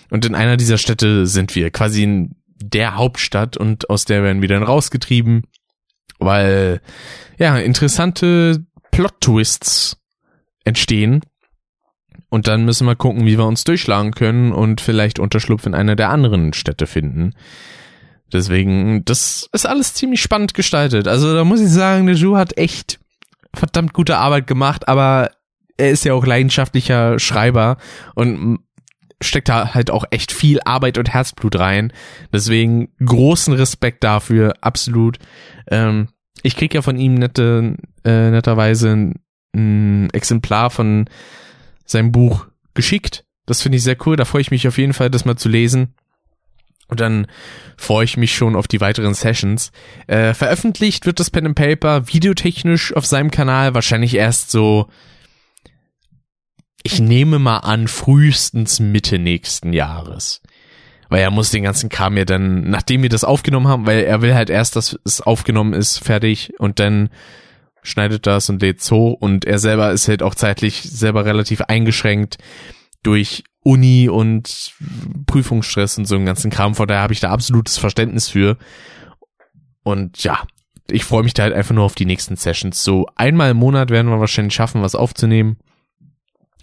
und in einer dieser Städte sind wir quasi in der Hauptstadt und aus der werden wir dann rausgetrieben, weil ja, interessante Plot-Twists entstehen. Und dann müssen wir gucken, wie wir uns durchschlagen können und vielleicht Unterschlupf in einer der anderen Städte finden. Deswegen, das ist alles ziemlich spannend gestaltet. Also da muss ich sagen, der Ju hat echt verdammt gute Arbeit gemacht, aber er ist ja auch leidenschaftlicher Schreiber und steckt da halt auch echt viel Arbeit und Herzblut rein. Deswegen großen Respekt dafür, absolut. Ähm, ich krieg ja von ihm nette, äh, netterweise ein Exemplar von seinem Buch geschickt. Das finde ich sehr cool. Da freue ich mich auf jeden Fall, das mal zu lesen. Und dann freue ich mich schon auf die weiteren Sessions. Äh, veröffentlicht wird das Pen and Paper videotechnisch auf seinem Kanal wahrscheinlich erst so, ich nehme mal an, frühestens Mitte nächsten Jahres. Weil er muss den ganzen Kram ja dann, nachdem wir das aufgenommen haben, weil er will halt erst, dass es aufgenommen ist, fertig und dann schneidet das und lädt's hoch und er selber ist halt auch zeitlich selber relativ eingeschränkt durch Uni und Prüfungsstress und so einen ganzen Kram. Von daher habe ich da absolutes Verständnis für. Und ja, ich freue mich da halt einfach nur auf die nächsten Sessions. So einmal im Monat werden wir wahrscheinlich schaffen, was aufzunehmen.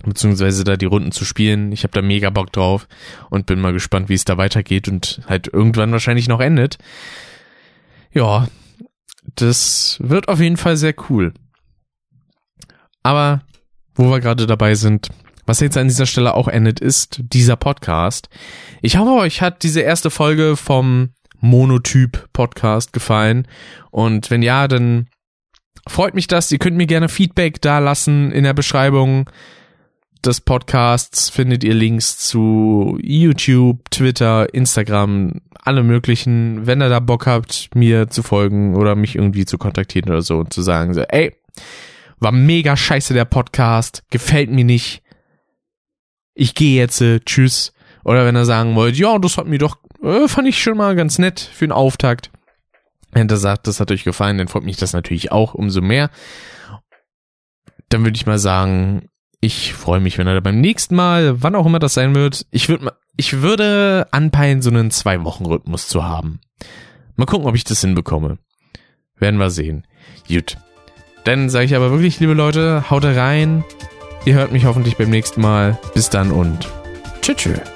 Beziehungsweise da die Runden zu spielen. Ich habe da mega Bock drauf und bin mal gespannt, wie es da weitergeht und halt irgendwann wahrscheinlich noch endet. Ja, das wird auf jeden Fall sehr cool. Aber wo wir gerade dabei sind, was jetzt an dieser Stelle auch endet, ist dieser Podcast. Ich hoffe, euch hat diese erste Folge vom Monotyp Podcast gefallen. Und wenn ja, dann freut mich das. Ihr könnt mir gerne Feedback da lassen in der Beschreibung des Podcasts findet ihr Links zu YouTube, Twitter, Instagram, alle möglichen. Wenn ihr da Bock habt, mir zu folgen oder mich irgendwie zu kontaktieren oder so und zu sagen so, ey, war mega scheiße der Podcast, gefällt mir nicht. Ich gehe jetzt, äh, tschüss. Oder wenn ihr sagen wollt, ja, das hat mir doch, äh, fand ich schon mal ganz nett für einen Auftakt. Wenn ihr sagt, das hat euch gefallen, dann freut mich das natürlich auch umso mehr. Dann würde ich mal sagen, ich freue mich, wenn er beim nächsten Mal, wann auch immer das sein wird, ich würde ich würde anpeilen, so einen Zwei-Wochen-Rhythmus zu haben. Mal gucken, ob ich das hinbekomme. Werden wir sehen. Gut. Dann sage ich aber wirklich, liebe Leute, haut rein. Ihr hört mich hoffentlich beim nächsten Mal. Bis dann und tschüss. tschüss.